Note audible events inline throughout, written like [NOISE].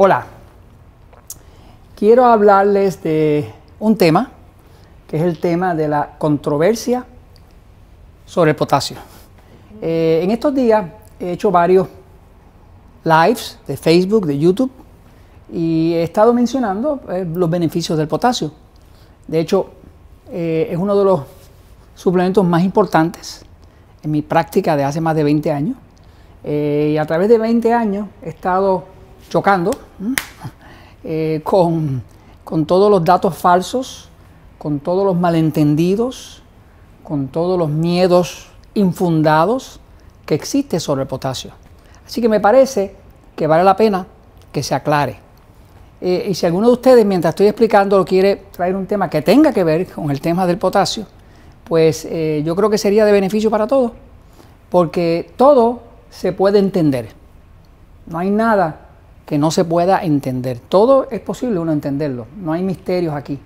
Hola, quiero hablarles de un tema que es el tema de la controversia sobre el potasio. Eh, en estos días he hecho varios lives de Facebook, de YouTube, y he estado mencionando eh, los beneficios del potasio. De hecho, eh, es uno de los suplementos más importantes en mi práctica de hace más de 20 años. y a través de 20 años he estado chocando con, con todos los datos falsos, con todos los malentendidos, con todos los miedos infundados que existe sobre el potasio. Así que me parece que vale la pena que se aclare. Eh, y si alguno de ustedes, mientras estoy explicando, quiere traer un tema que tenga que ver con el tema del potasio, pues eh, yo creo que sería de beneficio para todos, porque todo se puede entender. No hay nada que no se pueda entender. Todo es posible uno entenderlo, no hay misterios aquí.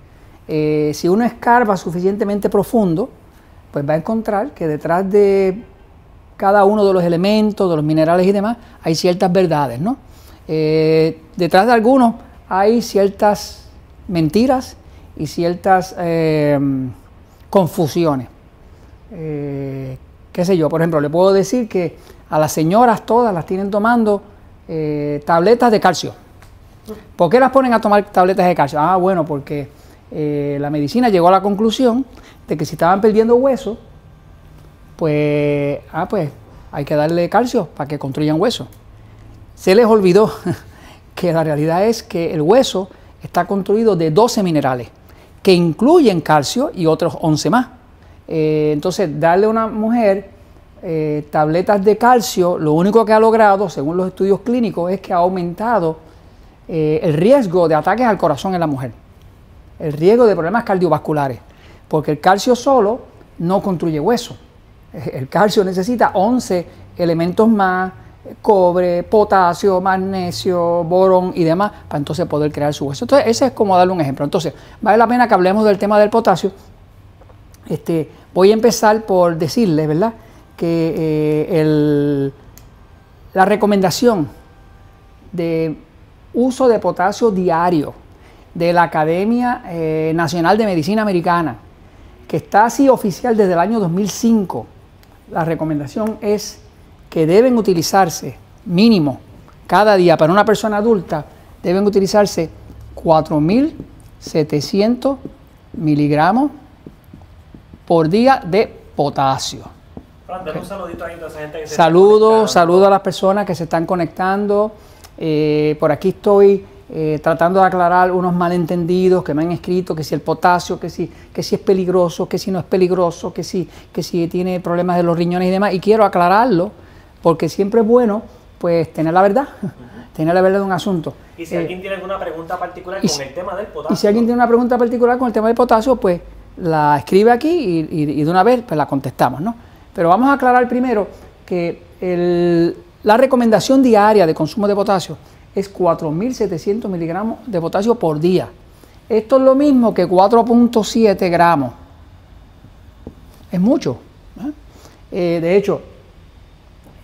Eh, si uno escarba suficientemente profundo, pues va a encontrar que detrás de cada uno de los elementos, de los minerales y demás, hay ciertas verdades, ¿no? Eh, detrás de algunos hay ciertas mentiras y ciertas eh, confusiones. Qué sé yo, por ejemplo, le puedo decir que a las señoras todas las tienen tomando tabletas de calcio. ¿Por qué las ponen a tomar tabletas de calcio? Ah, bueno, porque la medicina llegó a la conclusión de que si estaban perdiendo hueso, pues, ah, pues hay que darle calcio para que construyan hueso. Se les olvidó [LAUGHS] que la realidad es que el hueso está construido de 12 minerales, que incluyen calcio y otros 11 más. Eh, entonces, darle a una mujer eh, tabletas de calcio, lo único que ha logrado, según los estudios clínicos, es que ha aumentado eh, el riesgo de ataques al corazón en la mujer, el riesgo de problemas cardiovasculares, porque el calcio solo no construye hueso. [LAUGHS] El calcio necesita 11 elementos más, cobre, potasio, magnesio, borón y demás, para entonces poder crear su hueso. Entonces, ese es como darle un ejemplo. Entonces, vale la pena que hablemos del tema del potasio. Este, voy a empezar por decirles, ¿verdad?, que eh, la recomendación de uso de potasio diario de la Academia eh, Nacional de Medicina Americana, que está así oficial desde el año 2005, la recomendación es que deben utilizarse mínimo cada día para una persona adulta, deben utilizarse 4.700 miligramos por día de potasio. Saludos, saludos a las personas que se están conectando. Eh, por aquí estoy eh, tratando de aclarar unos malentendidos que me han escrito, que si el potasio, que si, que si es peligroso, que si no es peligroso, que si, que si tiene problemas de los riñones y demás. Y quiero aclararlo porque siempre es bueno pues tener la verdad, [LAUGHS] tener la verdad de un asunto. Y si alguien tiene alguna pregunta particular con el tema del potasio. Y si alguien tiene una pregunta particular con el tema del potasio, pues la escribe aquí y, de una vez pues la contestamos, ¿no? Pero vamos a aclarar primero que la recomendación diaria de consumo de potasio es 4.700 miligramos de potasio por día. Esto es lo mismo que 4.7 gramos. Es mucho. ¿eh? Eh, de hecho,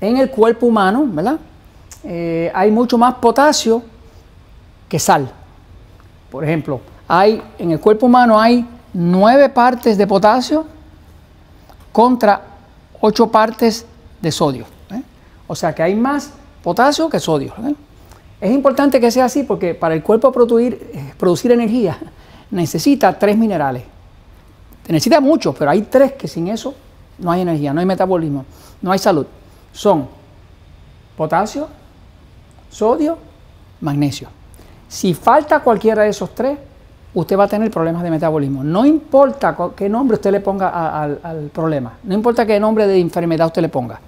en el cuerpo humano, ¿verdad? Eh, hay mucho más potasio que sal. Por ejemplo, hay, en el cuerpo humano hay 9 partes de potasio contra 8 partes de sodio. O sea que hay más potasio que sodio. Es importante que sea así porque para el cuerpo producir, eh, producir energía [LAUGHS] necesita tres minerales. Necesita muchos, pero hay tres que sin eso no hay energía, no hay metabolismo, no hay salud. Son potasio, sodio, magnesio. Si falta cualquiera de esos tres, usted va a tener problemas de metabolismo. No importa qué nombre usted le ponga al, problema, no importa qué nombre de enfermedad usted le ponga,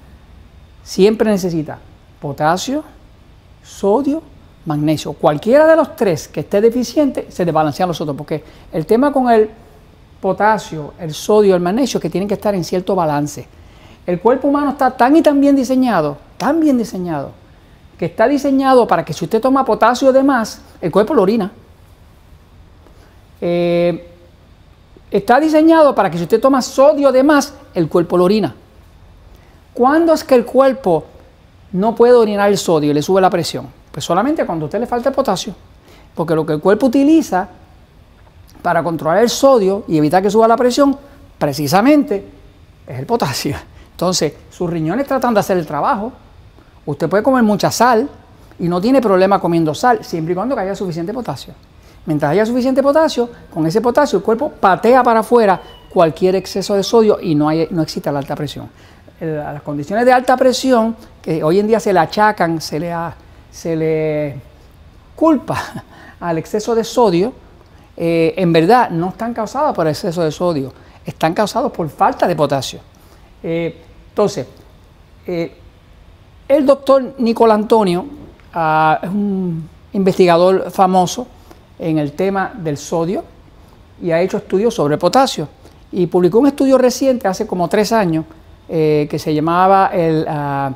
siempre necesita potasio, sodio, magnesio. Cualquiera de los tres que esté deficiente, se desbalancean los otros, porque el tema con el potasio, el sodio, el magnesio, es que tienen que estar en cierto balance. El cuerpo humano está tan y tan bien diseñado, tan bien diseñado, que está diseñado para que si usted toma potasio de más, el cuerpo lo orina. Eh, está diseñado para que si usted toma sodio de más, el cuerpo lo orina. ¿Cuándo es que el cuerpo no puede orinar el sodio y le sube la presión? Pues solamente cuando a usted le falta potasio. Porque lo que el cuerpo utiliza para controlar el sodio y evitar que suba la presión, precisamente es el potasio. Entonces, sus riñones tratan de hacer el trabajo. Usted puede comer mucha sal y no tiene problema comiendo sal, siempre y cuando haya suficiente potasio. Mientras haya suficiente potasio, con ese potasio el cuerpo patea para afuera cualquier exceso de sodio y no, hay, no existe la alta presión. las condiciones de alta presión, que hoy en día se le achacan, se le, se le culpa [LAUGHS] al exceso de sodio, eh, en verdad no están causadas por exceso de sodio, están causados por falta de potasio. Eh, entonces, eh, el doctor Nicolás Antonio ah, es un investigador famoso en el tema del sodio y ha hecho estudios sobre potasio. Y publicó un estudio reciente, hace como tres años, que se llamaba el, uh,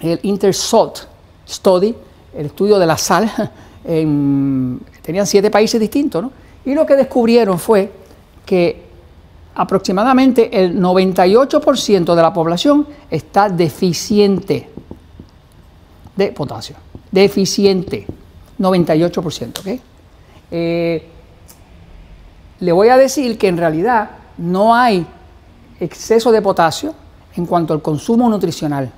el Intersalt Study, el estudio de la sal [LAUGHS] en, tenían siete países distintos, ¿no? Y lo que descubrieron fue que aproximadamente el 98% de la población está deficiente de potasio. Deficiente. 98%, ¿ok? Eh, le voy a decir que en realidad no hay exceso de potasio en cuanto al consumo nutricional.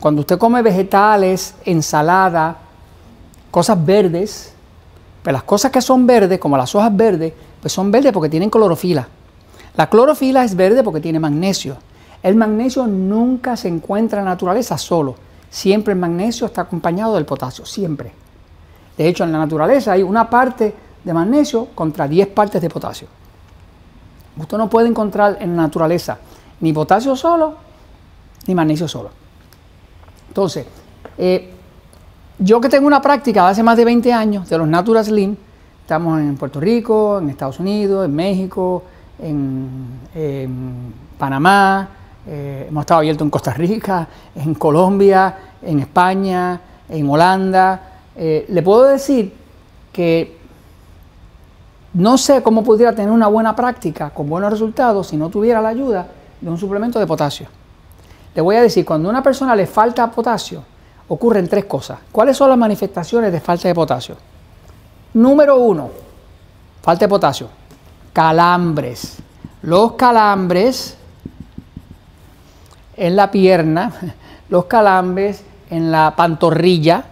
Cuando usted come vegetales, ensalada, cosas verdes, pues las cosas que son verdes, como las hojas verdes, pues son verdes porque tienen clorofila. La clorofila es verde porque tiene magnesio. El magnesio nunca se encuentra en la naturaleza solo. Siempre el magnesio está acompañado del potasio, siempre. De hecho, en la naturaleza hay una parte de magnesio contra 10 partes de potasio. Usted no puede encontrar en la naturaleza ni potasio solo, ni magnesio solo. Entonces, eh, yo que tengo una práctica de hace más de 20 años de los Natural Slim, estamos en Puerto Rico, en Estados Unidos, en México, en, Panamá, eh, hemos estado abiertos en Costa Rica, en Colombia, en España, en Holanda. Eh, le puedo decir que no sé cómo pudiera tener una buena práctica con buenos resultados si no tuviera la ayuda de un suplemento de potasio. Le voy a decir, cuando a una persona le falta potasio, ocurren tres cosas. ¿Cuáles son las manifestaciones de falta de potasio? Número uno, falta de potasio, calambres. Los calambres en la pierna, [LAUGHS] los calambres en la pantorrilla,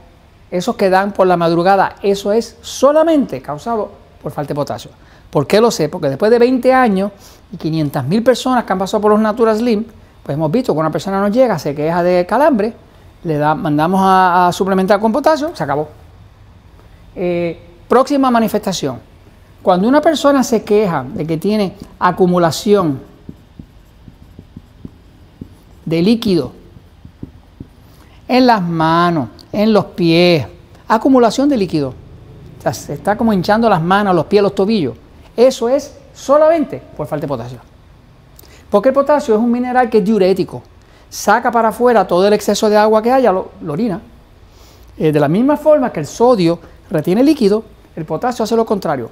esos que dan por la madrugada, eso es solamente causado por falta de potasio. ¿Por qué lo sé? Porque después de 20 años y 500 mil personas que han pasado por los Natural Slim, pues hemos visto que una persona nos llega, se queja de calambre, le da, mandamos a, suplementar con potasio, se acabó. Eh, próxima manifestación. Cuando una persona se queja de que tiene acumulación de líquido en las manos, en los pies, acumulación de líquido. se está como hinchando las manos, los pies, los tobillos. Eso es solamente por falta de potasio. Porque el potasio es un mineral que es diurético saca para afuera todo el exceso de agua que haya, lo, orina. Eh, de la misma forma que el sodio retiene líquido, el potasio hace lo contrario,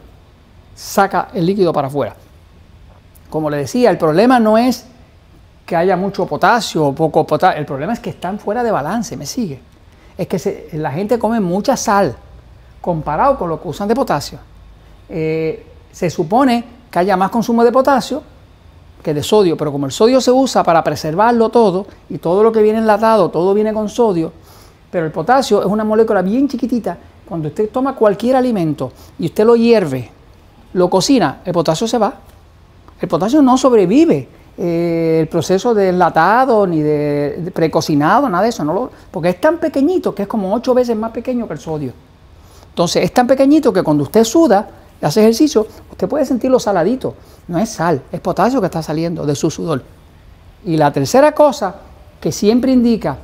saca el líquido para afuera. Como le decía, el problema no es que haya mucho potasio o poco potasio, el problema es que están fuera de balance, me sigue. Es que la gente come mucha sal comparado con lo que usan de potasio. Eh, se supone que haya más consumo de potasio que de sodio, pero como el sodio se usa para preservarlo todo y todo lo que viene enlatado, todo viene con sodio, pero el potasio es una molécula bien chiquitita. Cuando usted toma cualquier alimento y usted lo hierve, lo cocina, el potasio se va. El potasio no sobrevive eh, el proceso de enlatado ni de, precocinado, nada de eso, no porque es tan pequeñito que es como ocho veces más pequeño que el sodio. Entonces es tan pequeñito que cuando usted suda, hace ejercicio, usted puede sentirlo saladito. No es sal, es potasio que está saliendo de su sudor. Y la tercera cosa que siempre indica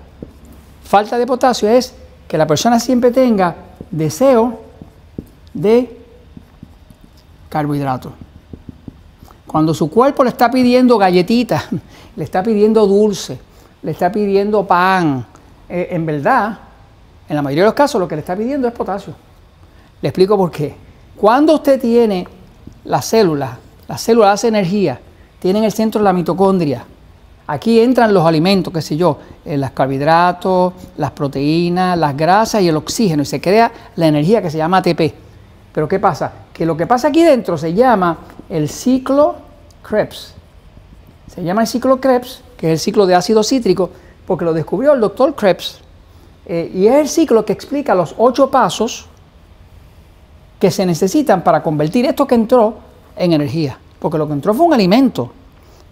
falta de potasio es que la persona siempre tenga deseo de carbohidratos. Cuando su cuerpo le está pidiendo galletitas, [LAUGHS] le está pidiendo dulce, le está pidiendo pan, eh, en verdad, en la mayoría de los casos lo que le está pidiendo es potasio. Le explico por qué. Cuando usted tiene las células, las células hacen energía, tienen el centro de la mitocondria, Aquí entran los alimentos, qué sé yo, eh, los carbohidratos, las proteínas, las grasas y el oxígeno y se crea la energía que se llama ATP. Pero ¿qué pasa? Que lo que pasa aquí dentro se llama el ciclo Krebs. Se llama el ciclo Krebs, que es el ciclo de ácido cítrico, porque lo descubrió el doctor Krebs. Eh, y es el ciclo que explica los ocho pasos que se necesitan para convertir esto que entró en energía. Porque lo que entró fue un alimento.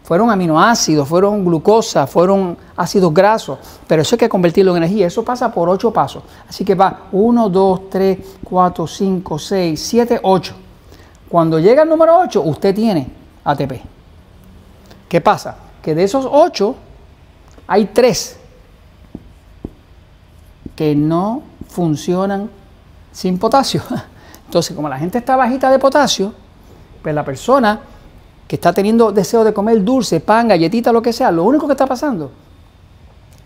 Fueron aminoácidos, fueron glucosa, fueron ácidos grasos, pero eso hay que convertirlo en energía. Eso pasa por ocho pasos. Así que va 1, 2, 3, 4, 5, 6, 7, 8. Cuando llega el número 8, usted tiene ATP. ¿Qué pasa? Que de esos 8 hay 3 que no funcionan sin potasio. [LAUGHS] Entonces, como la gente está bajita de potasio, pues la persona que está teniendo deseo de comer dulce, pan, galletita, lo que sea, lo único que está pasando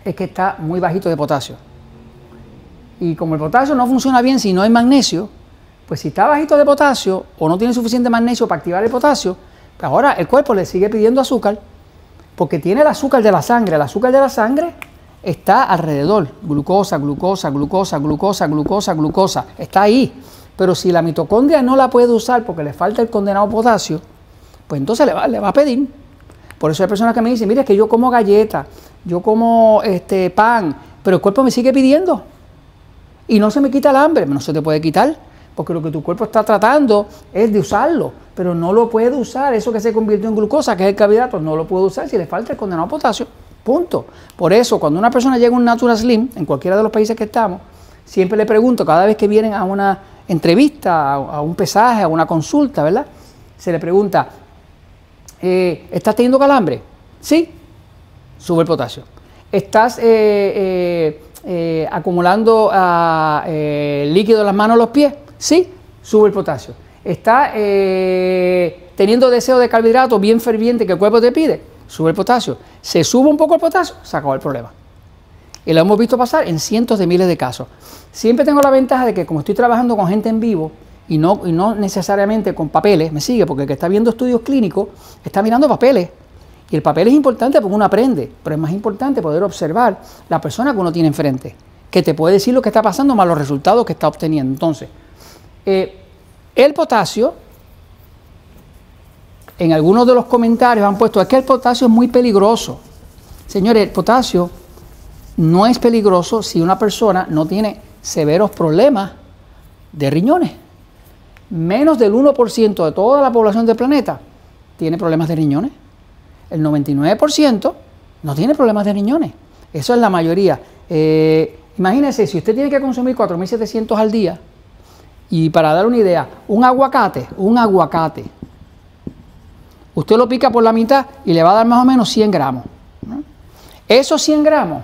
es que está muy bajito de potasio. Y como el potasio no funciona bien si no hay magnesio, pues si está bajito de potasio o no tiene suficiente magnesio para activar el potasio, pues ahora el cuerpo le sigue pidiendo azúcar porque tiene el azúcar de la sangre. El azúcar de la sangre está alrededor, glucosa, glucosa, glucosa, glucosa, glucosa, glucosa, está ahí. Pero si la mitocondria no la puede usar porque le falta el condenado potasio, pues entonces le va, le va a pedir. Por eso hay personas que me dicen, mire, es que yo como galletas, yo como este pan, pero el cuerpo me sigue pidiendo. Y no se me quita el hambre, no se te puede quitar, porque lo que tu cuerpo está tratando es de usarlo, pero no lo puede usar, eso que se convirtió en glucosa, que es el carbohidrato, no lo puede usar si le falta el condenado potasio. Punto. Por eso, cuando una persona llega a un Natural Slim, en cualquiera de los países que estamos, siempre le pregunto, cada vez que vienen a una entrevista, a un pesaje, a una consulta, ¿verdad? Se le pregunta, eh, ¿Estás teniendo calambre? Sí, sube el potasio. ¿Estás eh, eh, acumulando ah, líquido en las manos o los pies? Sí, sube el potasio. ¿Estás teniendo deseo de carbohidratos bien ferviente que el cuerpo te pide? Sube el potasio. Se sube un poco el potasio, se acabó el problema. Y lo hemos visto pasar en cientos de miles de casos. Siempre tengo la ventaja de que como estoy trabajando con gente en vivo, y no, y no necesariamente con papeles, me sigue, porque el que está viendo estudios clínicos está mirando papeles. Y el papel es importante porque uno aprende, pero es más importante poder observar la persona que uno tiene enfrente, que te puede decir lo que está pasando más los resultados que está obteniendo. Entonces, eh, el potasio, en algunos de los comentarios han puesto, es que el potasio es muy peligroso. Señores, el potasio no es peligroso si una persona no tiene severos problemas de riñones menos del 1% de toda la población del planeta tiene problemas de riñones. El 99% no tiene problemas de riñones. Eso es la mayoría. Eh, imagínense, si usted tiene que consumir 4.700 al día, y para dar una idea, un aguacate, un aguacate, usted lo pica por la mitad y le va a dar más o menos 100 gramos. Esos 100 gramos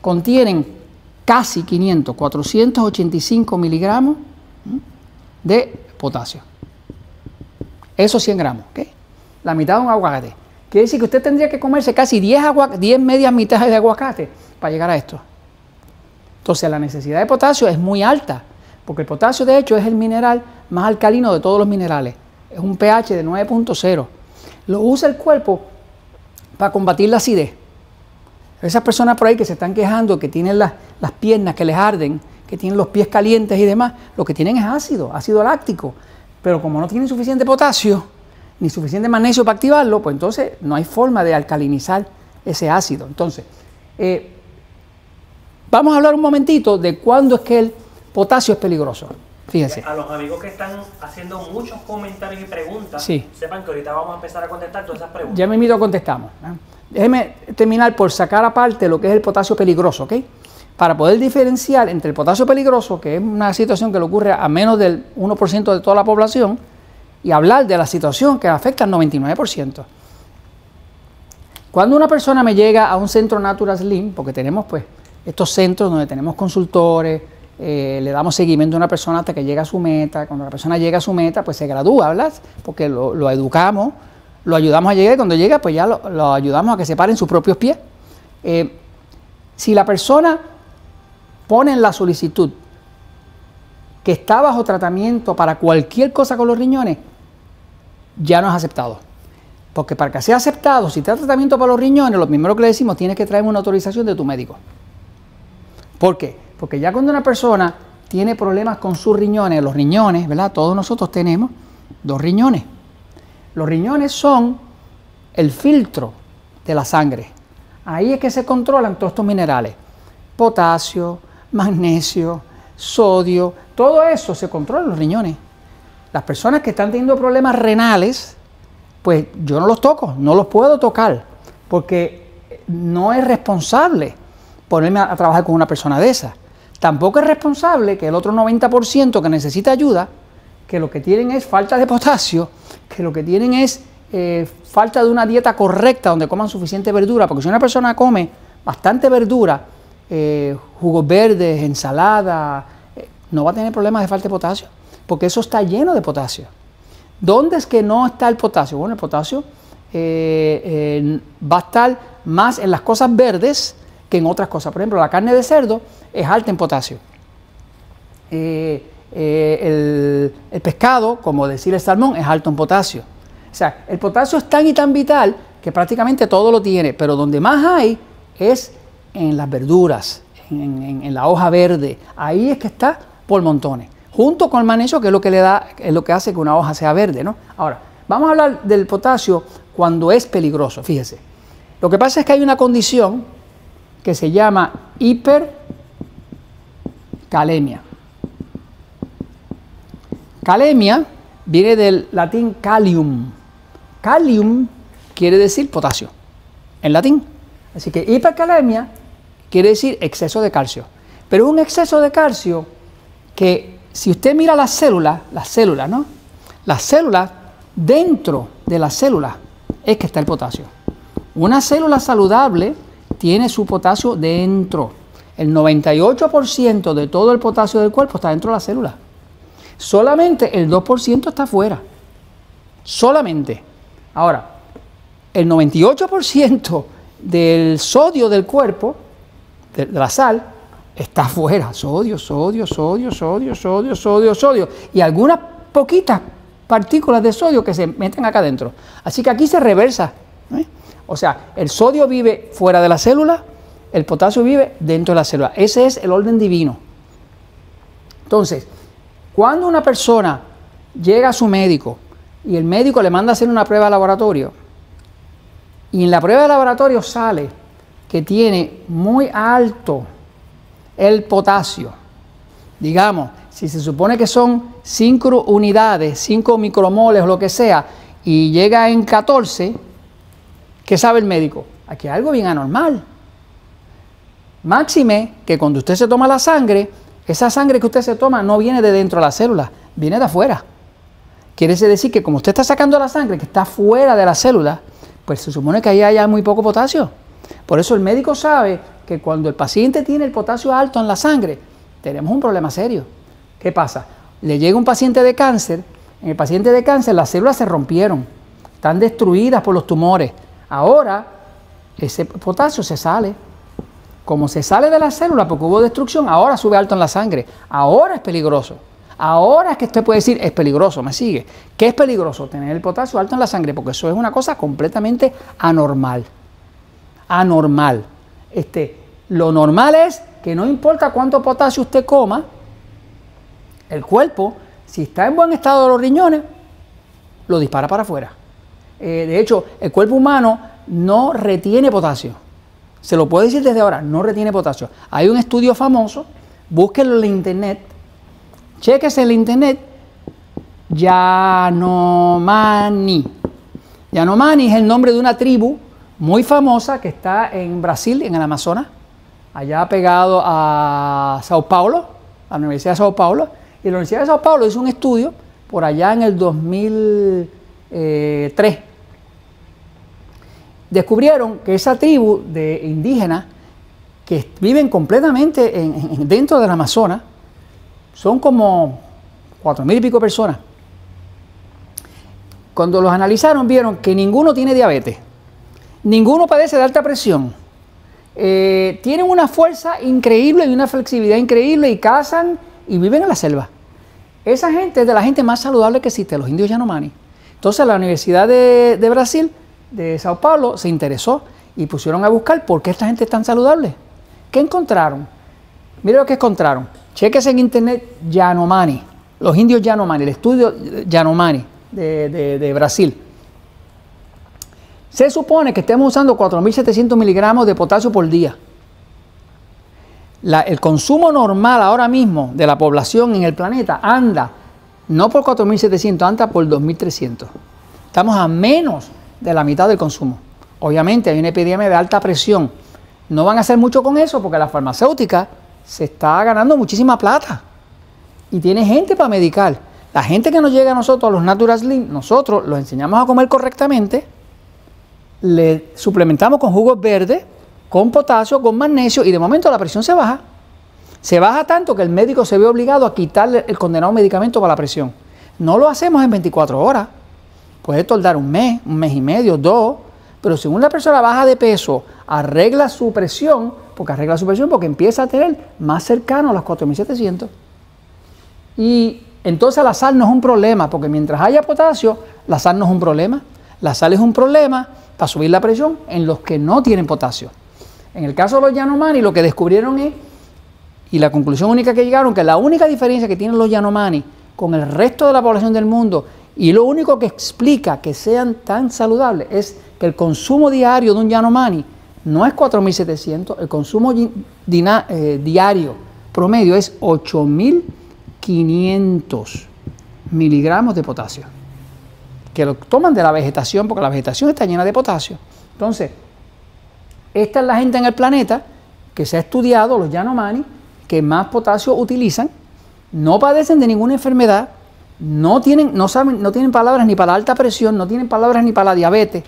contienen casi 500, 485 miligramos de potasio. Eso 100 gramos, ¿ok? La mitad de un aguacate. Quiere decir que usted tendría que comerse casi 10, 10 medias mitades de aguacate para llegar a esto. Entonces la necesidad de potasio es muy alta, porque el potasio de hecho es el mineral más alcalino de todos los minerales. Es un pH de 9.0. Lo usa el cuerpo para combatir la acidez. Esas personas por ahí que se están quejando, que tienen las, las piernas que les arden, que tienen los pies calientes y demás, lo que tienen es ácido, ácido láctico. Pero como no tienen suficiente potasio ni suficiente magnesio para activarlo, pues entonces no hay forma de alcalinizar ese ácido. Entonces, eh, vamos a hablar un momentito de cuándo es que el potasio es peligroso. Fíjense. A los amigos que están haciendo muchos comentarios y preguntas, sí. sepan que ahorita vamos a empezar a contestar todas esas preguntas. Ya me invito contestamos. Déjeme terminar por sacar aparte lo que es el potasio peligroso, ¿ok? para poder diferenciar entre el potasio peligroso, que es una situación que le ocurre a menos del 1% de toda la población, y hablar de la situación que afecta al 99%. Cuando una persona me llega a un centro Natural Slim, porque tenemos pues estos centros donde tenemos consultores, eh, le damos seguimiento a una persona hasta que llega a su meta, cuando la persona llega a su meta, pues se gradúa, ¿verdad? Porque lo, educamos, lo ayudamos a llegar, y cuando llega, pues ya lo, ayudamos a que se paren sus propios pies. Eh, si la persona pone en la solicitud que está bajo tratamiento para cualquier cosa con los riñones, ya no es aceptado. Porque para que sea aceptado, si te da tratamiento para los riñones, lo primero que le decimos, tienes que traer una autorización de tu médico. ¿Por qué? Porque ya cuando una persona tiene problemas con sus riñones, los riñones, ¿verdad? Todos nosotros tenemos dos riñones. Los riñones son el filtro de la sangre. Ahí es que se controlan todos estos minerales. Potasio, magnesio, sodio, todo eso se controla en los riñones. Las personas que están teniendo problemas renales, pues yo no los toco, no los puedo tocar, porque no es responsable ponerme a, trabajar con una persona de esa. Tampoco es responsable que el otro 90% que necesita ayuda, que lo que tienen es falta de potasio, que lo que tienen es eh, falta de una dieta correcta donde coman suficiente verdura, porque si una persona come bastante verdura, eh, jugos verdes, ensalada, eh, no va a tener problemas de falta de potasio, porque eso está lleno de potasio. ¿Dónde es que no está el potasio? Bueno, el potasio va a estar más en las cosas verdes que en otras cosas. Por ejemplo, la carne de cerdo es alta en potasio. el, el, pescado, como decir el salmón, es alto en potasio. O sea, el potasio es tan y tan vital que prácticamente todo lo tiene, pero donde más hay es en las verduras, en, la hoja verde. Ahí es que está por montones. Junto con el magnesio, que es lo que le da, es lo que hace que una hoja sea verde, ¿no? Ahora, vamos a hablar del potasio cuando es peligroso, fíjese. Lo que pasa es que hay una condición que se llama hipercalemia. Calemia viene del latín calium, Calium quiere decir potasio, en latín. Así que hipercalemia quiere decir exceso de calcio. Pero un exceso de calcio que si usted mira las células, las células, ¿no? Las células, dentro de las células es que está el potasio. Una célula saludable tiene su potasio dentro. El 98% de todo el potasio del cuerpo está dentro de la célula. Solamente el 2% está afuera. Solamente. Ahora, el 98% del sodio del cuerpo, de, la sal, está afuera. Sodio, sodio, sodio, sodio, sodio, sodio, sodio. Y algunas poquitas partículas de sodio que se meten acá adentro. Así que aquí se reversa. ¿eh? O sea, el sodio vive fuera de la célula, el potasio vive dentro de la célula. Ese es el orden divino. Entonces, cuando una persona llega a su médico y el médico le manda a hacer una prueba de laboratorio y en la prueba de laboratorio sale que tiene muy alto el potasio, digamos, si se supone que son 5 unidades, 5 micromoles o lo que sea, y llega en 14, ¿qué sabe el médico? Aquí hay algo bien anormal. Máxime que cuando usted se toma la sangre, esa sangre que usted se toma no viene de dentro de la célula, viene de afuera. Quiere decir que como usted está sacando la sangre que está fuera de la célula, pues se supone que ahí haya muy poco potasio. Por eso el médico sabe que cuando el paciente tiene el potasio alto en la sangre, tenemos un problema serio. ¿Qué pasa? Le llega un paciente de cáncer, en el paciente de cáncer las células se rompieron, están destruidas por los tumores. Ahora ese potasio se sale. Como se sale de la célula porque hubo destrucción, ahora sube alto en la sangre. Ahora es peligroso. Ahora es que usted puede decir, es peligroso, me sigue. ¿Qué es peligroso? Tener el potasio alto en la sangre, porque eso es una cosa completamente anormal. Anormal. Este, lo normal es que no importa cuánto potasio usted coma, el cuerpo, si está en buen estado de los riñones, lo dispara para afuera. Eh, de hecho, el cuerpo humano no retiene potasio. Se lo puedo decir desde ahora, no retiene potasio. Hay un estudio famoso, búsquenlo en internet, Chequese en el internet Yanomani. Yanomani es el nombre de una tribu muy famosa que está en Brasil, en el Amazonas, allá pegado a Sao Paulo, a la Universidad de Sao Paulo. Y la Universidad de Sao Paulo hizo un estudio por allá en el 2003. Descubrieron que esa tribu de indígenas que viven completamente dentro del Amazonas, son como cuatro mil y pico personas. Cuando los analizaron vieron que ninguno tiene diabetes, ninguno padece de alta presión, eh, tienen una fuerza increíble y una flexibilidad increíble y cazan y viven en la selva. Esa gente es de la gente más saludable que existe, los indios Yanomani. Entonces la Universidad de Brasil de Sao Paulo se interesó y pusieron a buscar por qué esta gente es tan saludable. ¿Qué encontraron? Mire lo que encontraron. Cheques en internet Yanomani, los indios Yanomani, el estudio Yanomani de, de Brasil. Se supone que estemos usando 4.700 miligramos de potasio por día. el consumo normal ahora mismo de la población en el planeta anda no por 4.700, anda por 2.300. Estamos a menos de la mitad del consumo. Obviamente hay una epidemia de alta presión. No van a hacer mucho con eso porque la farmacéutica se está ganando muchísima plata y tiene gente para medicar. La gente que nos llega a nosotros, a los Natural Slim, nosotros los enseñamos a comer correctamente le suplementamos con jugos verdes, con potasio, con magnesio y de momento la presión se baja. Se baja tanto que el médico se ve obligado a quitarle el condenado medicamento para la presión. No lo hacemos en 24 horas. Puede tardar un mes, un mes y medio, dos. Pero según la persona baja de peso, arregla su presión, porque arregla su presión porque empieza a tener más cercano a los 4700. Y entonces la sal no es un problema, porque mientras haya potasio, la sal no es un problema. La sal es un problema para subir la presión en los que no tienen potasio. En el caso de los Yanomani, lo que descubrieron es, y la conclusión única que llegaron, que la única diferencia que tienen los Yanomani con el resto de la población del mundo y lo único que explica que sean tan saludables es que el consumo diario de un Yanomani no es 4.700, el consumo eh, diario promedio es 8.500 miligramos de potasio que lo toman de la vegetación, porque la vegetación está llena de potasio. Entonces, esta es la gente en el planeta que se ha estudiado, los Yanomani, que más potasio utilizan, no padecen de ninguna enfermedad, no tienen, no saben, no tienen palabras ni para la alta presión, no tienen palabras ni para la diabetes,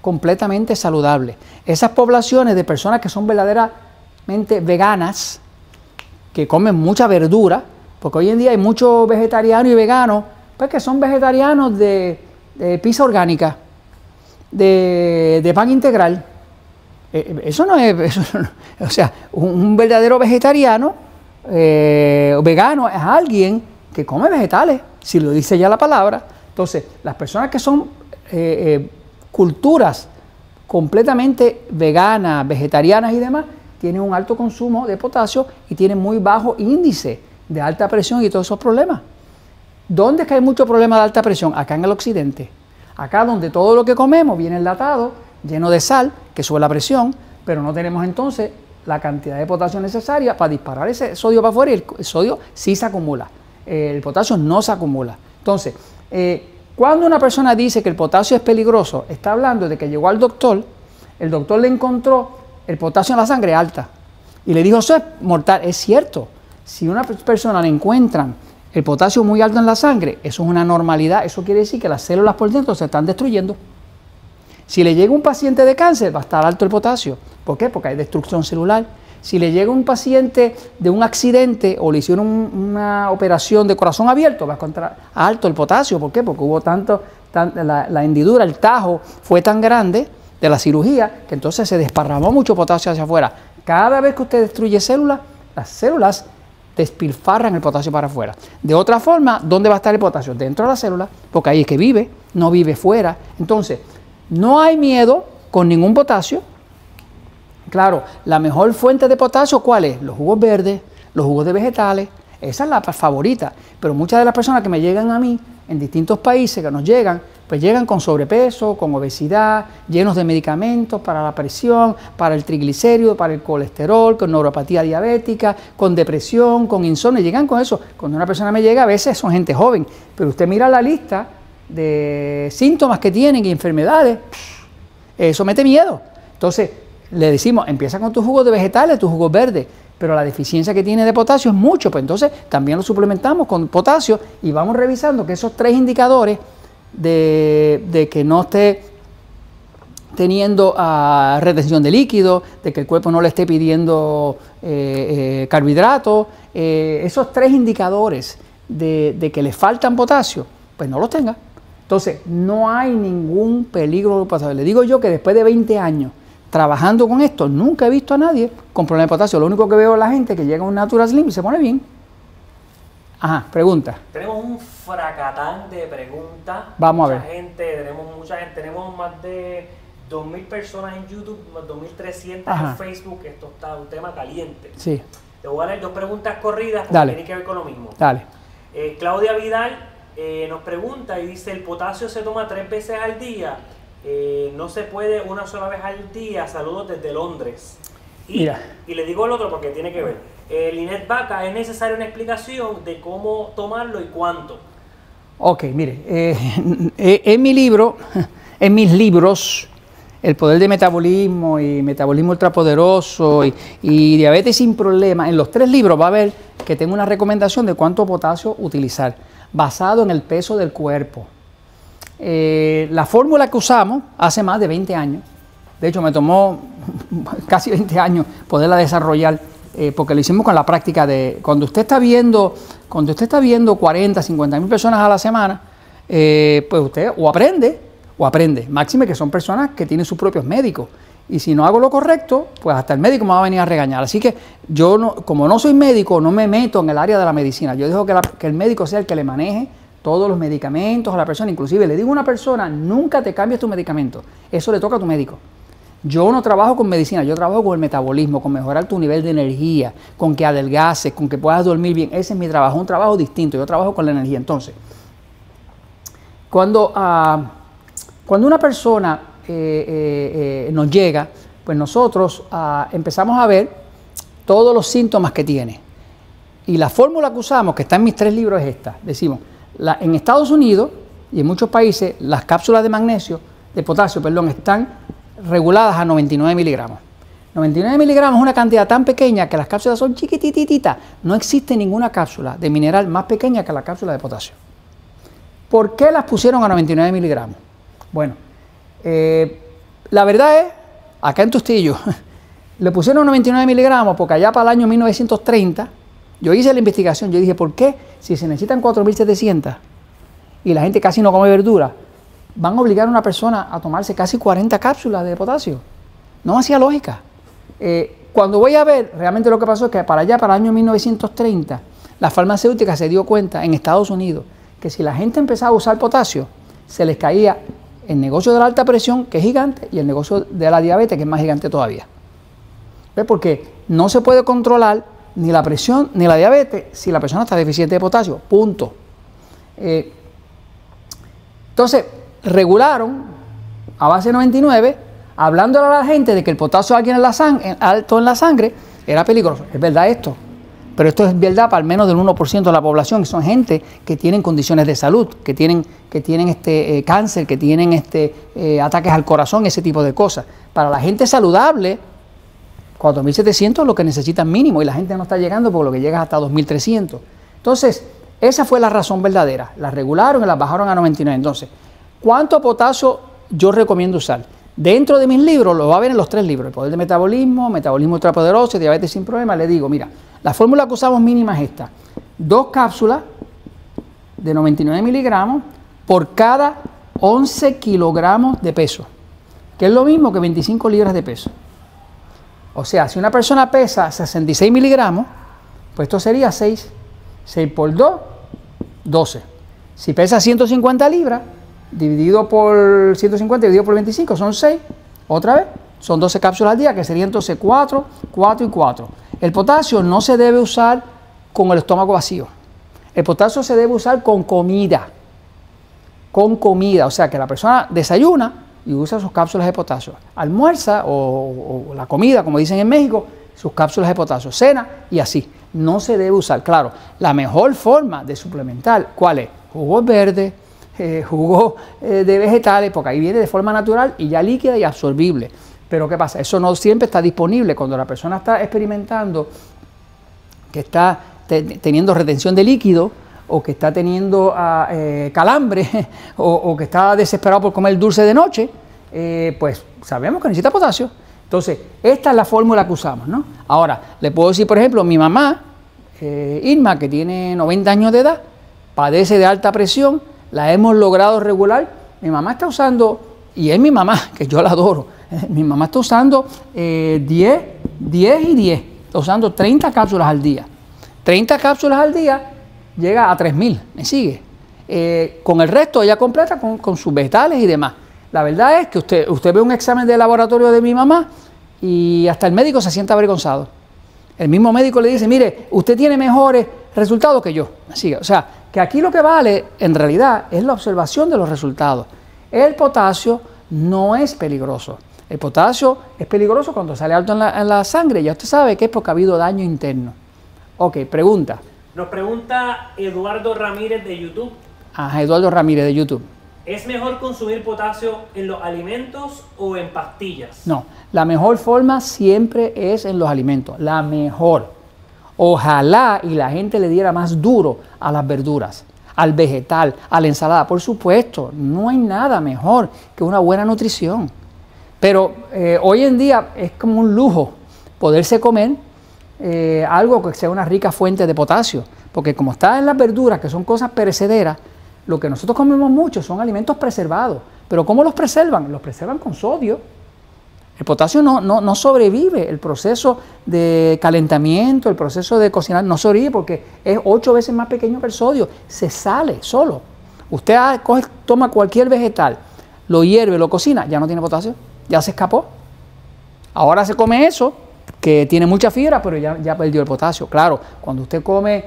completamente saludables. Esas poblaciones de personas que son verdaderamente veganas, que comen mucha verdura, porque hoy en día hay muchos vegetarianos y veganos, pues que son vegetarianos de, de pizza orgánica, de, pan integral. Eh, eh, eso no es, [LAUGHS] o sea, un, verdadero vegetariano eh, vegano es alguien que come vegetales, si lo dice ya la palabra. Entonces, las personas que son culturas completamente veganas, vegetarianas y demás, tienen un alto consumo de potasio y tienen muy bajo índice de alta presión y todos esos problemas. ¿Dónde es que hay mucho problema de alta presión? Acá en el occidente. Acá donde todo lo que comemos viene enlatado, lleno de sal, que sube la presión, pero no tenemos entonces la cantidad de potasio necesaria para disparar ese sodio para afuera y el sodio sí se acumula. El potasio no se acumula. Entonces, eh, cuando una persona dice que el potasio es peligroso, está hablando de que llegó al doctor, el doctor le encontró el potasio en la sangre alta y le dijo, eso es mortal. Es cierto, si una persona le encuentran el potasio muy alto en la sangre, eso es una normalidad, eso quiere decir que las células por dentro se están destruyendo. Si le llega un paciente de cáncer, va a estar alto el potasio. ¿Por qué? Porque hay destrucción celular. Si le llega un paciente de un accidente o le hicieron una operación de corazón abierto, va a estar alto el potasio. ¿Por qué? Porque hubo tanto, la, la hendidura, el tajo fue tan grande de la cirugía que entonces se desparramó mucho potasio hacia afuera. Cada vez que usted destruye células, las células despilfarran el potasio para afuera. De otra forma, ¿dónde va a estar el potasio? Dentro de la célula, porque ahí es que vive, no vive fuera. Entonces, no hay miedo con ningún potasio. Claro, la mejor fuente de potasio, ¿cuál es? Los jugos verdes, los jugos de vegetales. Esa es la favorita. Pero muchas de las personas que me llegan a mí en distintos países, que nos llegan, pues llegan con sobrepeso, con obesidad, llenos de medicamentos para la presión, para el triglicérido, para el colesterol, con neuropatía diabética, con depresión, con insomnio, llegan con eso. Cuando una persona me llega, a veces son gente joven, pero usted mira la lista de síntomas que tienen y enfermedades, eso mete miedo. Entonces, le decimos, empieza con tus jugos de vegetales, tus jugos verdes, pero la deficiencia que tiene de potasio es mucho, pues entonces también lo suplementamos con potasio y vamos revisando que esos tres indicadores de, que no esté teniendo uh, retención de líquido, de que el cuerpo no le esté pidiendo eh, eh, carbohidratos, eh, esos tres indicadores de, que le faltan potasio, pues no los tenga. Entonces, no hay ningún peligro de potasio. Le digo yo que después de 20 años trabajando con esto, nunca he visto a nadie con problemas de potasio. Lo único que veo es la gente que llega a un Natural Slim y se pone bien. Ajá, pregunta. Tenemos un fracatán de preguntas. Vamos a ver. Gente, tenemos mucha gente, tenemos más de 2.000 personas en YouTube, más 2.300 Ajá. en Facebook. Esto está un tema caliente. Sí, Te voy a leer dos preguntas corridas porque Dale. tienen que ver con lo mismo. dale. Eh, Claudia Vidal eh, nos pregunta y dice, el potasio se toma tres veces al día, eh, no se puede una sola vez al día, saludos desde Londres. Y, Mira. y le digo el otro porque tiene que ver. Eh, Linet Vaca, es necesaria una explicación de cómo tomarlo y cuánto. Ok, mire, eh, [LAUGHS] en mi libro, [LAUGHS] en mis libros, El poder de metabolismo y metabolismo ultrapoderoso y, y diabetes sin problema, en los tres libros va a ver que tengo una recomendación de cuánto potasio utilizar, basado en el peso del cuerpo. Eh, la fórmula que usamos hace más de 20 años, de hecho me tomó [LAUGHS] casi 20 años poderla desarrollar, eh, porque lo hicimos con la práctica de, cuando usted está viendo, cuando usted está viendo 40, 50 mil personas a la semana, eh, pues usted o aprende o aprende, máxime que son personas que tienen sus propios médicos. Y si no hago lo correcto, pues hasta el médico me va a venir a regañar. Así que yo, no, como no soy médico, no me meto en el área de la medicina. Yo dejo que, el médico sea el que le maneje todos los medicamentos a la persona. Inclusive le digo a una persona, nunca te cambies tu medicamento. Eso le toca a tu médico. Yo no trabajo con medicina, yo trabajo con el metabolismo, con mejorar tu nivel de energía, con que adelgaces, con que puedas dormir bien. Ese es mi trabajo, un trabajo distinto. Yo trabajo con la energía. Entonces, cuando, ah, cuando una persona eh, eh, eh, nos llega, pues nosotros ah, empezamos a ver todos los síntomas que tiene. Y la fórmula que usamos, que está en mis tres libros, es esta. Decimos, en Estados Unidos y en muchos países, las cápsulas de magnesio, de potasio, perdón, están reguladas a 99 miligramos. 99 miligramos es una cantidad tan pequeña que las cápsulas son chiquitititas. No existe ninguna cápsula de mineral más pequeña que la cápsula de potasio. ¿Por qué las pusieron a 99 miligramos? Bueno, eh, la verdad es, acá en Tustillo, [LAUGHS] le pusieron 99 miligramos porque allá para el año 1930, yo hice la investigación, yo dije, ¿por qué si se necesitan 4.700 y la gente casi no come verdura, van a obligar a una persona a tomarse casi 40 cápsulas de potasio? No hacía lógica. Eh, cuando voy a ver, realmente lo que pasó es que para allá, para el año 1930, la farmacéutica se dio cuenta en Estados Unidos que si la gente empezaba a usar potasio, se les caía el negocio de la alta presión, que es gigante, y el negocio de la diabetes, que es más gigante todavía. ¿Ves? Porque no se puede controlar ni la presión ni la diabetes si la persona está deficiente de potasio. Punto. Eh, entonces, regularon a base de 99, hablando a la gente de que el potasio alguien en la sang- alto en la sangre era peligroso. Es verdad esto. Pero esto es verdad para al menos del 1% de la población, que son gente que tienen condiciones de salud, que tienen, que tienen este, eh, cáncer, que tienen este, eh, ataques al corazón, ese tipo de cosas. Para la gente saludable, 4.700 es lo que necesitan mínimo y la gente no está llegando porque lo que llega hasta 2.300. Entonces, esa fue la razón verdadera. Las regularon y las bajaron a 99. Entonces, ¿cuánto potasio yo recomiendo usar? Dentro de mis libros, lo va a ver en los tres libros, el poder de metabolismo, metabolismo ultrapoderoso, diabetes sin problema, le digo, mira, la fórmula que usamos mínima es esta. Dos cápsulas de 99 miligramos por cada 11 kilogramos de peso, que es lo mismo que 25 libras de peso. O sea, si una persona pesa 66 miligramos, pues esto sería 6. 6 por 2, 12. Si pesa 150 libras, dividido por 150 dividido por 25, son 6. Otra vez, son 12 cápsulas al día, que serían entonces 4, 4 y 4. El potasio no se debe usar con el estómago vacío. El potasio se debe usar con comida. Con comida, o sea que la persona desayuna y usa sus cápsulas de potasio. Almuerza o, o la comida, como dicen en México, sus cápsulas de potasio. Cena y así. No se debe usar. Claro, la mejor forma de suplementar, ¿cuál es? Jugos verdes, [LAUGHS] eh, jugos eh, de vegetales, porque ahí viene de forma natural y ya líquida y absorbible. Pero ¿qué pasa? Eso no siempre está disponible. Cuando la persona está experimentando que está te- teniendo retención de líquido o que está teniendo ah, eh, calambre [LAUGHS] o, que está desesperado por comer dulce de noche, eh, pues sabemos que necesita potasio. Entonces, esta es la fórmula que usamos, ¿no? Ahora, le puedo decir, por ejemplo, mi mamá, eh, Irma, que tiene 90 años de edad, padece de alta presión, la hemos logrado regular. Mi mamá está usando, y es mi mamá, [LAUGHS] que yo la adoro, [LAUGHS] mi mamá está usando eh, 10, 10 y 10, está usando 30 cápsulas al día. 30 cápsulas al día llega a 3.000, ¿me sigue? Eh, con el resto ella completa con, con sus vegetales y demás. la verdad es que usted, usted ve un examen de laboratorio de mi mamá y hasta el médico se siente avergonzado. El mismo médico le dice, mire, usted tiene mejores resultados que yo. Así, o sea, que aquí lo que vale en realidad es la observación de los resultados. El potasio no es peligroso. El potasio es peligroso cuando sale alto en la, en la sangre. Ya usted sabe que es porque ha habido daño interno. Ok, pregunta. Nos pregunta Eduardo Ramírez de YouTube. Ajá, Eduardo Ramírez de YouTube. ¿Es mejor consumir potasio en los alimentos o en pastillas? No, la mejor forma siempre es en los alimentos, la mejor. Ojalá y la gente le diera más duro a las verduras, al vegetal, a la ensalada. Por supuesto, no hay nada mejor que una buena nutrición. Pero eh, hoy en día es como un lujo poderse comer eh, algo que sea una rica fuente de potasio, porque como está en las verduras, que son cosas perecederas, lo que nosotros comemos mucho son alimentos preservados. Pero ¿cómo los preservan? Los preservan con sodio. El potasio no, no, sobrevive, el proceso de calentamiento, el proceso de cocinar no sobrevive porque es ocho veces más pequeño que el sodio, se sale solo. Usted toma cualquier vegetal, lo hierve, lo cocina, ya no tiene potasio, ya se escapó. Ahora se come eso, que tiene mucha fibra, pero ya, ya perdió el potasio. Claro, cuando usted come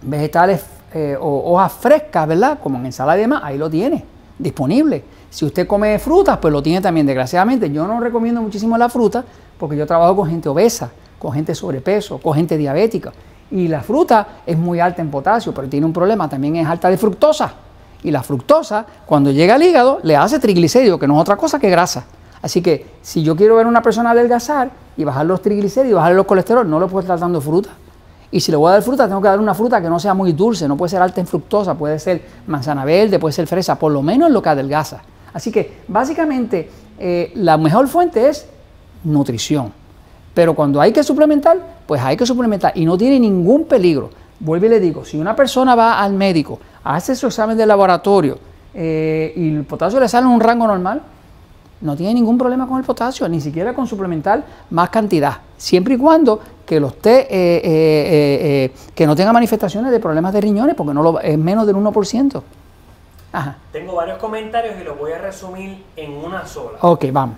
vegetales eh, o hojas frescas, ¿verdad? Como en ensalada y demás, ahí lo tiene, disponible. Si usted come frutas, pues lo tiene también. Desgraciadamente, yo no recomiendo muchísimo la fruta porque yo trabajo con gente obesa, con gente sobrepeso, con gente diabética. Y la fruta es muy alta en potasio, pero tiene un problema, también es alta de fructosa. Y la fructosa, cuando llega al hígado, le hace triglicéridos, que no es otra cosa que grasa. Así que si yo quiero ver a una persona adelgazar y bajar los triglicéridos, bajar los colesterol, no lo puedo estar dando fruta. Y si le voy a dar fruta, tengo que dar una fruta que no sea muy dulce, no puede ser alta en fructosa, puede ser manzana verde, puede ser fresa, por lo menos lo que adelgaza. Así que básicamente eh, la mejor fuente es nutrición. Pero cuando hay que suplementar, pues hay que suplementar y no tiene ningún peligro. Vuelvo y le digo, si una persona va al médico, hace su examen de laboratorio eh, y el potasio le sale en un rango normal, no tiene ningún problema con el potasio, ni siquiera con suplementar más cantidad, siempre y cuando que lo esté, eh, eh, eh, que no tenga manifestaciones de problemas de riñones, porque no lo, es menos del 1%. Ajá. Tengo varios comentarios y los voy a resumir en una sola. Ok, vamos.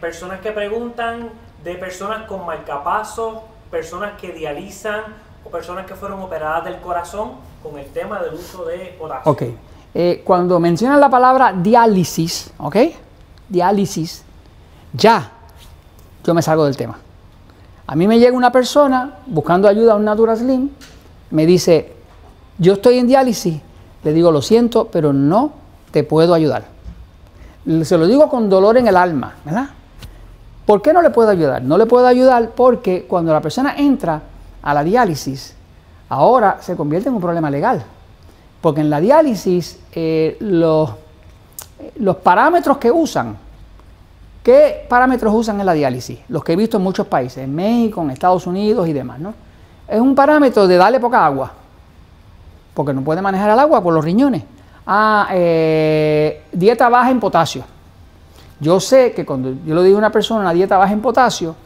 personas que preguntan de personas con marcapasos, personas que dializan o personas que fueron operadas del corazón con el tema del uso de potasio. Ok. cuando mencionan la palabra diálisis, ¿ok? Diálisis, ya yo me salgo del tema. A mí me llega una persona buscando ayuda a un Natural Slim, me dice, yo estoy en diálisis, le digo, lo siento, pero no te puedo ayudar. Se lo digo con dolor en el alma, ¿verdad? ¿Por qué no le puedo ayudar? No le puedo ayudar porque cuando la persona entra a la diálisis, ahora se convierte en un problema legal. Porque en la diálisis eh, los los parámetros que usan, ¿qué parámetros usan en la diálisis? Los que he visto en muchos países, en México, en Estados Unidos y demás, ¿no? Es un parámetro de darle poca agua, porque no puede manejar el agua por los riñones. Ah, eh, dieta baja en potasio. Yo sé que cuando yo le digo a una persona una dieta baja en potasio,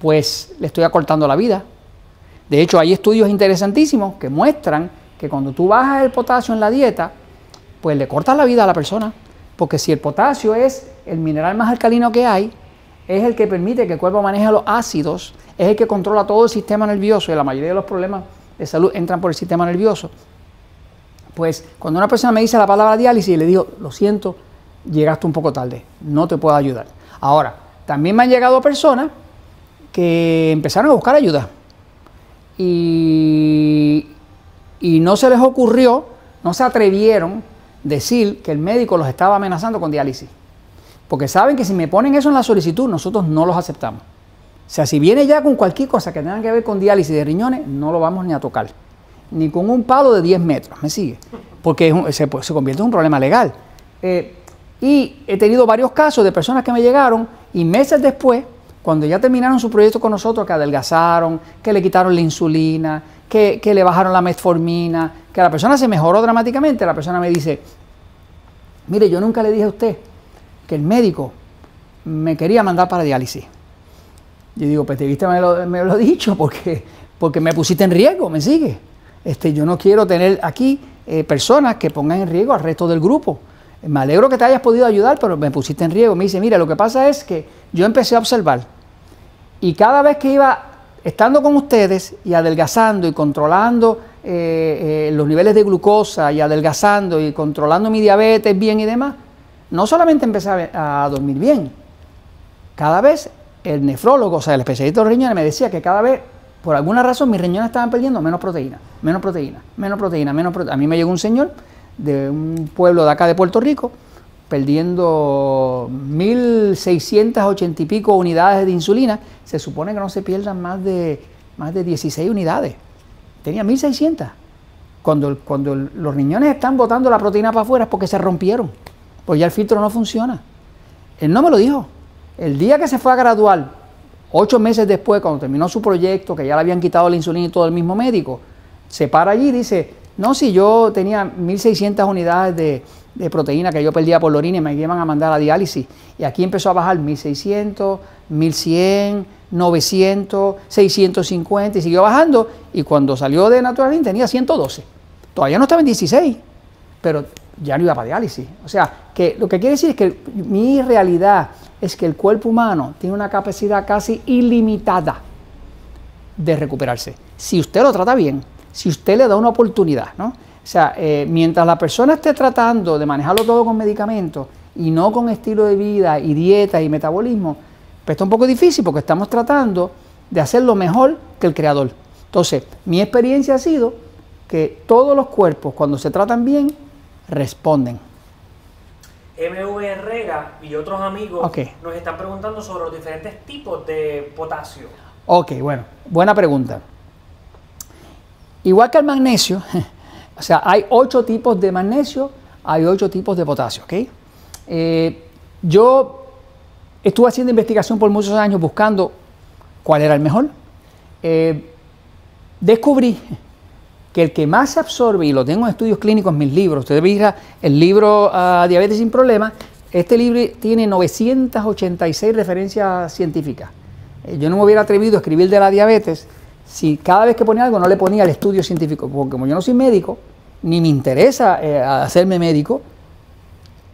pues le estoy acortando la vida. De hecho, hay estudios interesantísimos que muestran que cuando tú bajas el potasio en la dieta, pues le cortas la vida a la persona. Porque si el potasio es el mineral más alcalino que hay, es el que permite que el cuerpo maneje los ácidos, es el que controla todo el sistema nervioso y la mayoría de los problemas de salud entran por el sistema nervioso. Pues cuando una persona me dice la palabra diálisis, le digo, lo siento, llegaste un poco tarde, no te puedo ayudar. Ahora, también me han llegado personas que empezaron a buscar ayuda y, y no se les ocurrió, no se atrevieron decir que el médico los estaba amenazando con diálisis. Porque saben que si me ponen eso en la solicitud, nosotros no los aceptamos. O sea, si viene ya con cualquier cosa que tenga que ver con diálisis de riñones, no lo vamos ni a tocar. Ni con un palo de 10 metros, ¿me sigue? Porque se, convierte en un problema legal. Eh, y he tenido varios casos de personas que me llegaron y meses después, cuando ya terminaron su proyecto con nosotros, que adelgazaron, que le quitaron la insulina, que, le bajaron la metformina, que la persona se mejoró dramáticamente, la persona me dice, mire, yo nunca le dije a usted que el médico me quería mandar para diálisis. Yo digo, pues te viste, me lo, me lo he [LAUGHS] dicho porque, porque me pusiste en riesgo, me sigue. Este, yo no quiero tener aquí eh, personas que pongan en riesgo al resto del grupo. me alegro que te hayas podido ayudar, pero me pusiste en riesgo. Me dice, mira, lo que pasa es que yo empecé a observar y cada vez que iba estando con ustedes y adelgazando y controlando eh, eh, los niveles de glucosa y adelgazando y controlando mi diabetes bien y demás, no solamente empecé a, dormir bien, cada vez el nefrólogo, o sea, el especialista de los riñones me decía que cada vez, por alguna razón, mis riñones estaban perdiendo menos proteína, menos proteína, menos proteína, menos proteína. A mí me llegó un señor de un pueblo de acá de Puerto Rico, perdiendo 1.680 y pico unidades de insulina, se supone que no se pierdan más de, más de 16 unidades. Tenía 1.600. Cuando, cuando los riñones están botando la proteína para afuera es porque se rompieron, pues ya el filtro no funciona. Él no me lo dijo. El día que se fue a graduar, ocho meses después, cuando terminó su proyecto, que ya le habían quitado la insulina y todo el mismo médico, se para allí y dice, no, si yo tenía 1.600 unidades de, proteína que yo perdía por la y me iban a mandar a diálisis. Y aquí empezó a bajar 1.600, 1.100, 900, 650 y siguió bajando. Y cuando salió de Naturalin tenía 112. Todavía no estaba en 16, pero ya no iba para diálisis. O sea, que lo que quiere decir es que mi realidad es que el cuerpo humano tiene una capacidad casi ilimitada de recuperarse. Si usted lo trata bien, si usted le da una oportunidad, ¿no? O sea, eh, mientras la persona esté tratando de manejarlo todo con medicamentos y no con estilo de vida y dieta y metabolismo, pues está un poco difícil porque estamos tratando de hacerlo mejor que el creador. Entonces, mi experiencia ha sido que todos los cuerpos, cuando se tratan bien, responden. MV Herrera y otros amigos nos están preguntando sobre los diferentes tipos de potasio. Ok, bueno, buena pregunta. Igual que el magnesio, [LAUGHS] o sea, hay ocho tipos de magnesio, hay ocho tipos de potasio, ¿ok? Eh, yo estuve haciendo investigación por muchos años buscando cuál era el mejor. Eh, descubrí que el que más se absorbe, y lo tengo en estudios clínicos en mis libros, ustedes ven el libro ah, Diabetes sin Problemas, este libro tiene 986 referencias científicas. Eh, yo no me hubiera atrevido a escribir de la diabetes si cada vez que ponía algo no le ponía el estudio científico, porque como yo no soy médico, ni me interesa eh, hacerme médico,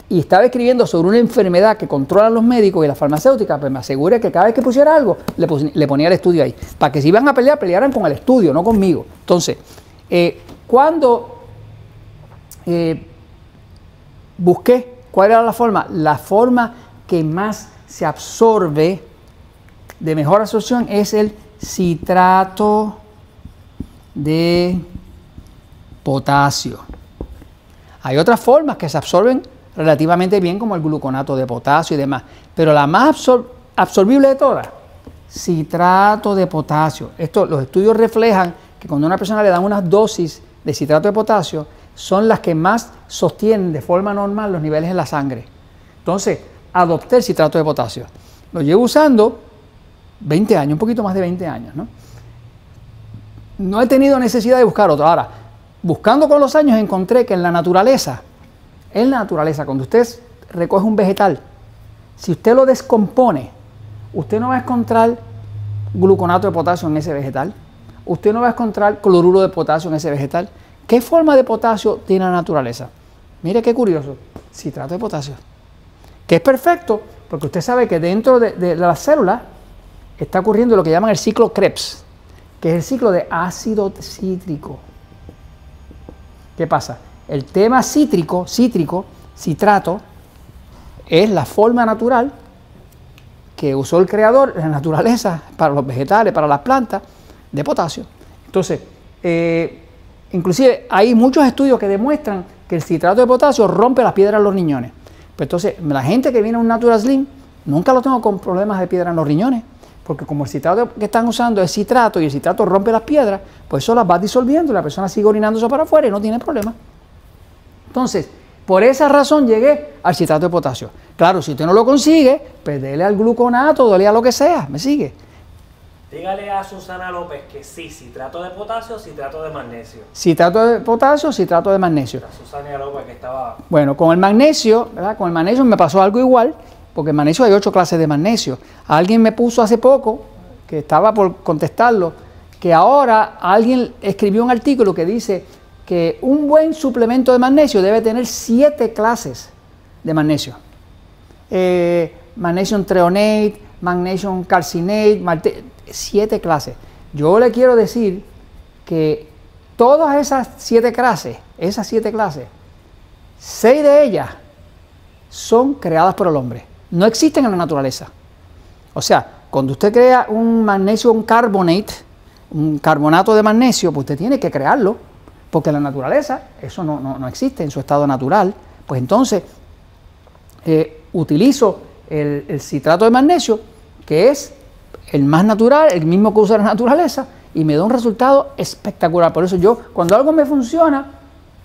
y estaba escribiendo sobre una enfermedad que controlan los médicos y las farmacéuticas, pues me aseguré que cada vez que pusiera algo, le, ponía el estudio ahí, para que si iban a pelear, pelearan con el estudio, no conmigo. Entonces, eh, cuando eh, busqué cuál era la forma, la forma que más se absorbe de mejor absorción es el citrato de potasio. Hay otras formas que se absorben relativamente bien, como el gluconato de potasio y demás, pero la más absorbible de todas, citrato de potasio. Esto, los estudios reflejan que cuando a una persona le dan unas dosis de citrato de potasio, son las que más sostienen de forma normal los niveles en la sangre. Entonces, adopté el citrato de potasio. Lo llevo usando 20 años, un poquito más de 20 años. ¿no? no he tenido necesidad de buscar otro. Ahora, buscando con los años encontré que en la naturaleza, en la naturaleza, cuando usted recoge un vegetal, si usted lo descompone, usted no va a encontrar gluconato de potasio en ese vegetal, usted no va a encontrar cloruro de potasio en ese vegetal. ¿Qué forma de potasio tiene la naturaleza? Mire qué curioso, citrato de potasio, que es perfecto porque usted sabe que dentro de, de las células está ocurriendo lo que llaman el ciclo Krebs, que es el ciclo de ácido cítrico. ¿Qué pasa? El tema cítrico, cítrico, citrato, es la forma natural que usó el creador, la naturaleza, para los vegetales, para las plantas, de potasio. Entonces, eh, inclusive hay muchos estudios que demuestran que el citrato de potasio rompe las piedras en los riñones. Pues entonces, la gente que viene a un Natural Slim, nunca lo tengo con problemas de piedra en los riñones porque como el citrato que están usando es citrato y el citrato rompe las piedras, pues eso las va disolviendo y la persona sigue orinándose para afuera y no tiene problema. Entonces, por esa razón llegué al citrato de potasio. Claro, si usted no lo consigue, pues dele al gluconato, dele a lo que sea, ¿me sigue? Dígale a Susana López que sí, citrato de potasio, citrato de magnesio. Citrato de potasio, citrato de magnesio. Susana López que estaba... Bueno, con el magnesio, ¿verdad? Con el magnesio me pasó algo igual porque en magnesio hay ocho clases de magnesio. Alguien me puso hace poco, que estaba por contestarlo, que ahora alguien escribió un artículo que dice que un buen suplemento de magnesio debe tener siete clases de magnesio. Eh, magnesium treonate, magnesium calcinate, siete clases. Yo le quiero decir que todas esas siete clases, esas siete clases, seis de ellas son creadas por el hombre. No existen en la naturaleza. O sea, cuando usted crea un magnesium carbonate, un carbonato de magnesio, pues usted tiene que crearlo, porque en la naturaleza eso no, no- no existe en su estado natural. Pues entonces eh, utilizo el citrato de magnesio, que es el más natural, el mismo que usa la naturaleza, y me da un resultado espectacular. Por eso yo, cuando algo me funciona,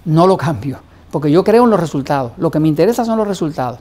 no lo cambio, porque yo creo en los resultados. Lo que me interesa son los resultados.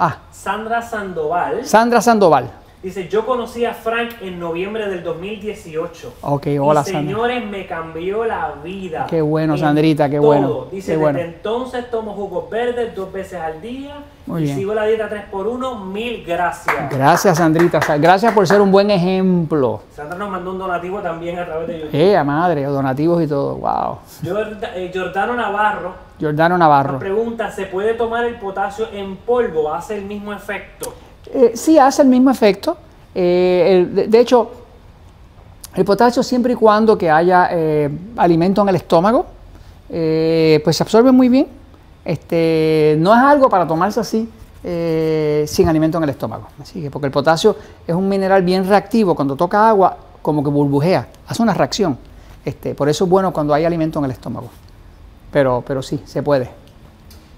Ah, Sandra Sandoval Sandra Sandoval. Dice, yo conocí a Frank en noviembre del 2018. Ok, hola, y Sandra. señores, me cambió la vida. Qué bueno, En Sandrita, qué todo. bueno, Dice, qué bueno. desde entonces tomo jugos verdes dos veces al día Muy y bien. sigo la dieta 3x1. Mil gracias. Gracias, Sandrita. Sa- Gracias por ser un buen ejemplo. Sandra nos mandó un donativo también a través de YouTube. Eh, a madre, donativos y todo. Wow. Jorda- eh, Jordano Navarro Giordano nos Navarro. pregunta, ¿se puede tomar el potasio en polvo? ¿Hace el mismo efecto? Eh, sí, hace el mismo efecto. Eh, de, hecho, el potasio siempre y cuando que haya eh, alimento en el estómago, pues se absorbe muy bien. Este, no es algo para tomarse así sin alimento en el estómago. Así que, porque el potasio es un mineral bien reactivo, cuando toca agua, como que burbujea, hace una reacción. Este, por eso es bueno cuando hay alimento en el estómago. Pero, pero sí, se puede.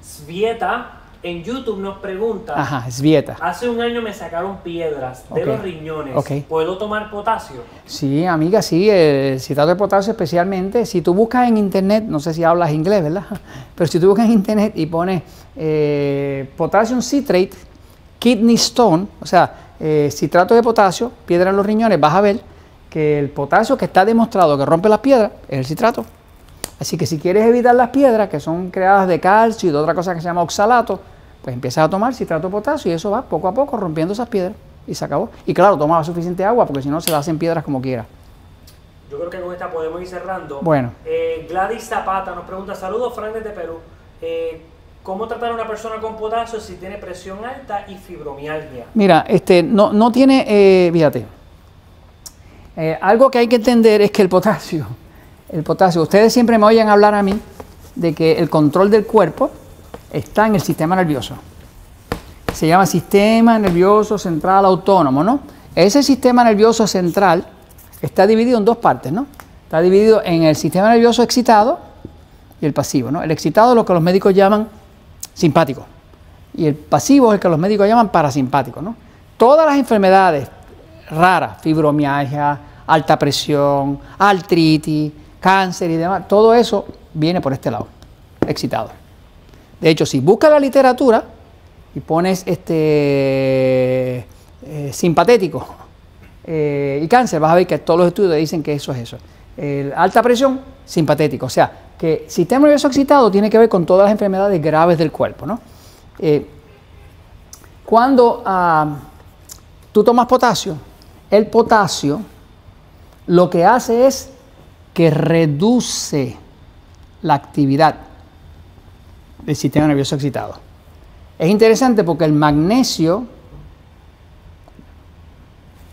Svieta en YouTube nos pregunta, Ajá, es dieta. hace un año me sacaron piedras de los riñones. Ok. ¿Puedo tomar potasio? Sí, amiga, sí, el citrato de potasio especialmente. Si tú buscas en internet, no sé si hablas inglés, ¿verdad? [LAUGHS] Pero si tú buscas en internet y pones eh, potassium citrate, kidney stone, o sea, eh, citrato de potasio, piedra en los riñones, vas a ver que el potasio que está demostrado que rompe las piedras es el citrato. Así que si quieres evitar las piedras, que son creadas de calcio y de otra cosa que se llama oxalato, pues empiezas a tomar citrato de potasio y eso va poco a poco rompiendo esas piedras y se acabó. Y claro, toma suficiente agua porque si no se hacen piedras como quiera. Yo creo que con esta podemos ir cerrando. Bueno. Eh, Gladys Zapata nos pregunta, saludos Frank desde Perú. Eh, ¿Cómo tratar a una persona con potasio si tiene presión alta y fibromialgia? Mira, este, no, no tiene, eh, fíjate, algo que hay que entender es que el potasio, el potasio, ustedes siempre me oyen hablar a mí de que el control del cuerpo está en el sistema nervioso. Se llama sistema nervioso central autónomo, ¿no? Ese sistema nervioso central está dividido en dos partes, ¿no? Está dividido en el sistema nervioso excitado y el pasivo, ¿no? El excitado es lo que los médicos llaman simpático y el pasivo es el que los médicos llaman parasimpático, ¿no? Todas las enfermedades raras, fibromialgia, alta presión, artritis, cáncer y demás, todo eso viene por este lado, excitado. De hecho, si buscas la literatura y pones este eh, simpatético eh, y cáncer, vas a ver que todos los estudios dicen que eso es eso. Alta presión, simpatético. O sea, que sistema nervioso excitado tiene que ver con todas las enfermedades graves del cuerpo, ¿no? Eh, cuando ah, tú tomas potasio, el potasio lo que hace es que reduce la actividad del sistema nervioso excitado. Es interesante porque el magnesio,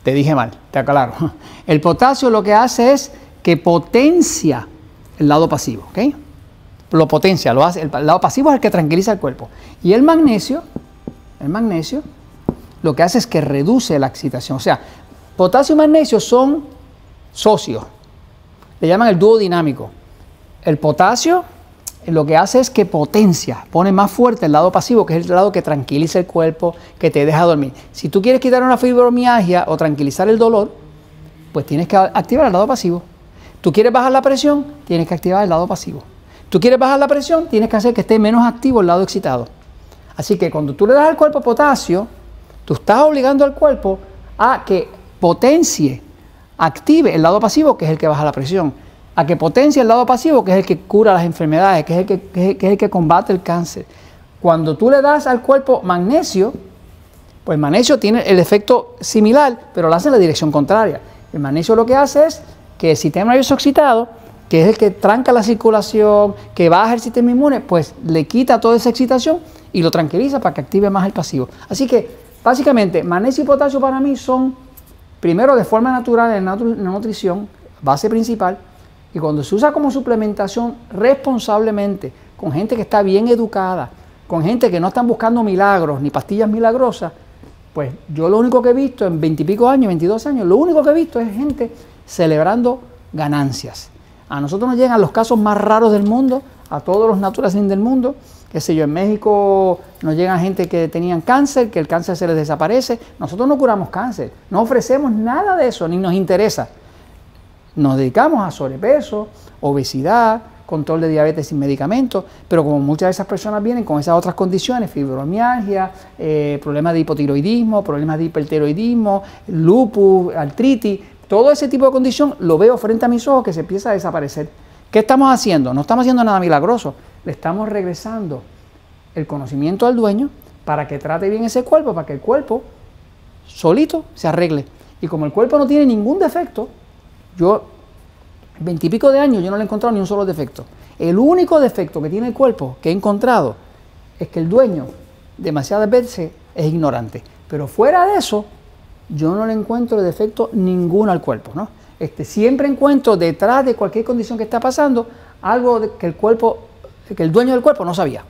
te dije mal, te aclaro, [LAUGHS] el potasio lo que hace es que potencia el lado pasivo, ¿ok? Lo potencia, lo hace, el lado pasivo es el que tranquiliza el cuerpo. Y el magnesio, el magnesio, lo que hace es que reduce la excitación. O sea, potasio y magnesio son socios. Le llaman el dúo dinámico. El potasio lo que hace es que potencia, pone más fuerte el lado pasivo, que es el lado que tranquiliza el cuerpo, que te deja dormir. Si tú quieres quitar una fibromialgia o tranquilizar el dolor, pues tienes que activar el lado pasivo. Tú quieres bajar la presión, tienes que activar el lado pasivo. Tú quieres bajar la presión, tienes que hacer que esté menos activo el lado excitado. Así que cuando tú le das al cuerpo potasio, tú estás obligando al cuerpo a que potencie, active el lado pasivo, que es el que baja la presión, a que potencie el lado pasivo, que es el que cura las enfermedades, que es el que, que, que es el que combate el cáncer. Cuando tú le das al cuerpo magnesio, pues el magnesio tiene el efecto similar, pero lo hace en la dirección contraria. El magnesio lo que hace es que el sistema nervioso excitado que es el que tranca la circulación, que baja el sistema inmune, pues le quita toda esa excitación y lo tranquiliza para que active más el pasivo. Así que, básicamente, magnesio y potasio para mí son, primero, de forma natural en la nutrición, base principal, y cuando se usa como suplementación responsablemente, con gente que está bien educada, con gente que no están buscando milagros ni pastillas milagrosas, pues yo lo único que he visto en veintipico años, 22 años, lo único que he visto es gente celebrando ganancias. A nosotros nos llegan los casos más raros del mundo, a todos los naturales del mundo, qué sé yo, en México nos llegan gente que tenían cáncer, que el cáncer se les desaparece. Nosotros no curamos cáncer, no ofrecemos nada de eso, ni nos interesa. Nos dedicamos a sobrepeso, obesidad, control de diabetes sin medicamentos, pero como muchas de esas personas vienen con esas otras condiciones, fibromialgia, eh, problemas de hipotiroidismo, problemas de hipertiroidismo, lupus, artritis, todo ese tipo de condición lo veo frente a mis ojos que se empieza a desaparecer. ¿Qué estamos haciendo? No estamos haciendo nada milagroso, le estamos regresando el conocimiento al dueño para que trate bien ese cuerpo, para que el cuerpo solito se arregle. Y como el cuerpo no tiene ningún defecto, yo veintipico de años yo no le he encontrado ni un solo defecto. El único defecto que tiene el cuerpo que he encontrado es que el dueño demasiadas veces es ignorante. Pero fuera de eso, yo no le encuentro defecto ninguno al cuerpo. ¿no? Este, siempre encuentro detrás de cualquier condición que está pasando algo que el cuerpo, que el dueño del cuerpo no sabía.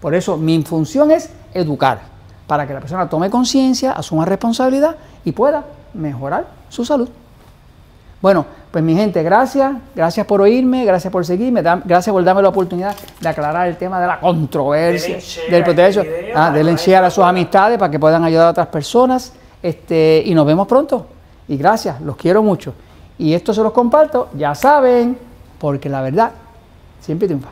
Por eso mi función es educar, para que la persona tome conciencia, asuma responsabilidad y pueda mejorar su salud. Bueno, pues mi gente, gracias, gracias por oírme, gracias por seguirme, gracias por darme la oportunidad de aclarar el tema de la controversia del protejo, ah, denle share a sus amistades para que puedan ayudar a otras personas, este, y nos vemos pronto. Y gracias, los quiero mucho. Y esto se los comparto, ya saben, porque la verdad siempre triunfa.